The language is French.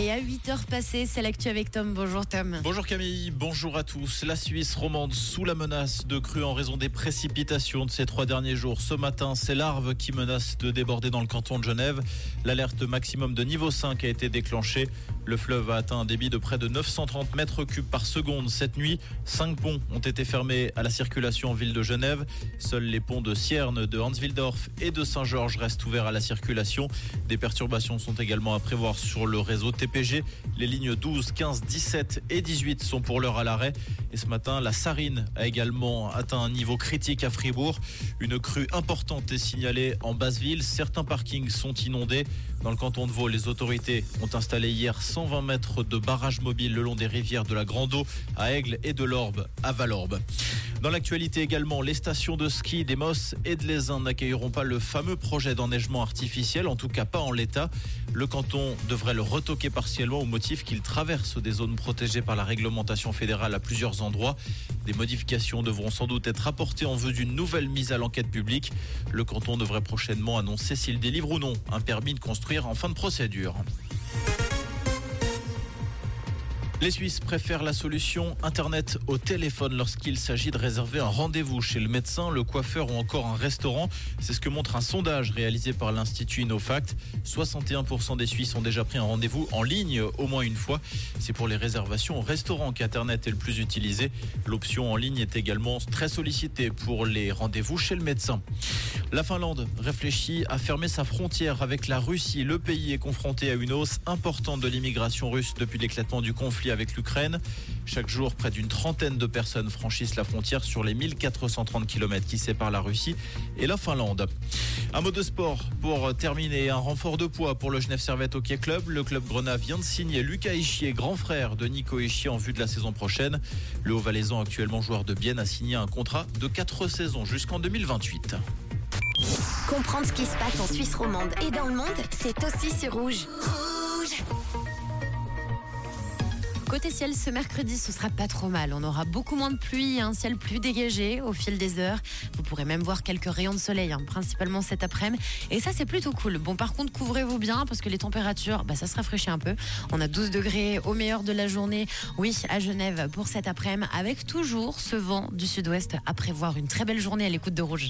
Et à 8h passées, c'est l'actu avec Tom. Bonjour Tom. Bonjour Camille, bonjour à tous. La Suisse romande sous la menace de crues en raison des précipitations de ces trois derniers jours. Ce matin, c'est larves qui menacent de déborder dans le canton de Genève. L'alerte maximum de niveau 5 a été déclenchée. Le fleuve a atteint un débit de près de 930 mètres cubes par seconde cette nuit. Cinq ponts ont été fermés à la circulation en ville de Genève. Seuls les ponts de Sierne, de Hanswildorf et de Saint-Georges restent ouverts à la circulation. Des perturbations sont également à prévoir sur le réseau TPG. Les lignes 12, 15, 17 et 18 sont pour l'heure à l'arrêt. Et ce matin, la Sarine a également atteint un niveau critique à Fribourg. Une crue importante est signalée en Basse-Ville. Certains parkings sont inondés. Dans le canton de Vaud, les autorités ont installé hier 120 mètres de barrage mobile le long des rivières de la Grande Eau à Aigle et de l'Orbe à Valorbe. Dans l'actualité également, les stations de ski des Mosses et de l'Aisin n'accueilleront pas le fameux projet d'enneigement artificiel, en tout cas pas en l'état. Le canton devrait le retoquer partiellement au motif qu'il traverse des zones protégées par la réglementation fédérale à plusieurs endroits. Des modifications devront sans doute être apportées en vue d'une nouvelle mise à l'enquête publique. Le canton devrait prochainement annoncer s'il délivre ou non un permis de construire en fin de procédure. Les Suisses préfèrent la solution Internet au téléphone lorsqu'il s'agit de réserver un rendez-vous chez le médecin, le coiffeur ou encore un restaurant. C'est ce que montre un sondage réalisé par l'Institut InnoFact. 61% des Suisses ont déjà pris un rendez-vous en ligne au moins une fois. C'est pour les réservations au restaurant qu'Internet est le plus utilisé. L'option en ligne est également très sollicitée pour les rendez-vous chez le médecin. La Finlande réfléchit à fermer sa frontière avec la Russie. Le pays est confronté à une hausse importante de l'immigration russe depuis l'éclatement du conflit avec l'Ukraine. Chaque jour, près d'une trentaine de personnes franchissent la frontière sur les 1430 km qui séparent la Russie et la Finlande. Un mot de sport pour terminer. Un renfort de poids pour le Genève Servette Hockey Club. Le club Grenat vient de signer Lucas Ischier, grand frère de Nico Ischier en vue de la saison prochaine. Le Haut-Valaisan, actuellement joueur de Bienne, a signé un contrat de 4 saisons jusqu'en 2028. Comprendre ce qui se passe en Suisse romande et dans le monde, c'est aussi sur Rouge. Rouge Côté ciel, ce mercredi, ce sera pas trop mal. On aura beaucoup moins de pluie un ciel plus dégagé au fil des heures. Vous pourrez même voir quelques rayons de soleil, hein, principalement cet après-midi. Et ça, c'est plutôt cool. Bon, par contre, couvrez-vous bien parce que les températures, bah, ça se rafraîchit un peu. On a 12 degrés au meilleur de la journée. Oui, à Genève pour cet après-midi, avec toujours ce vent du sud-ouest à prévoir une très belle journée à l'écoute de Rouge.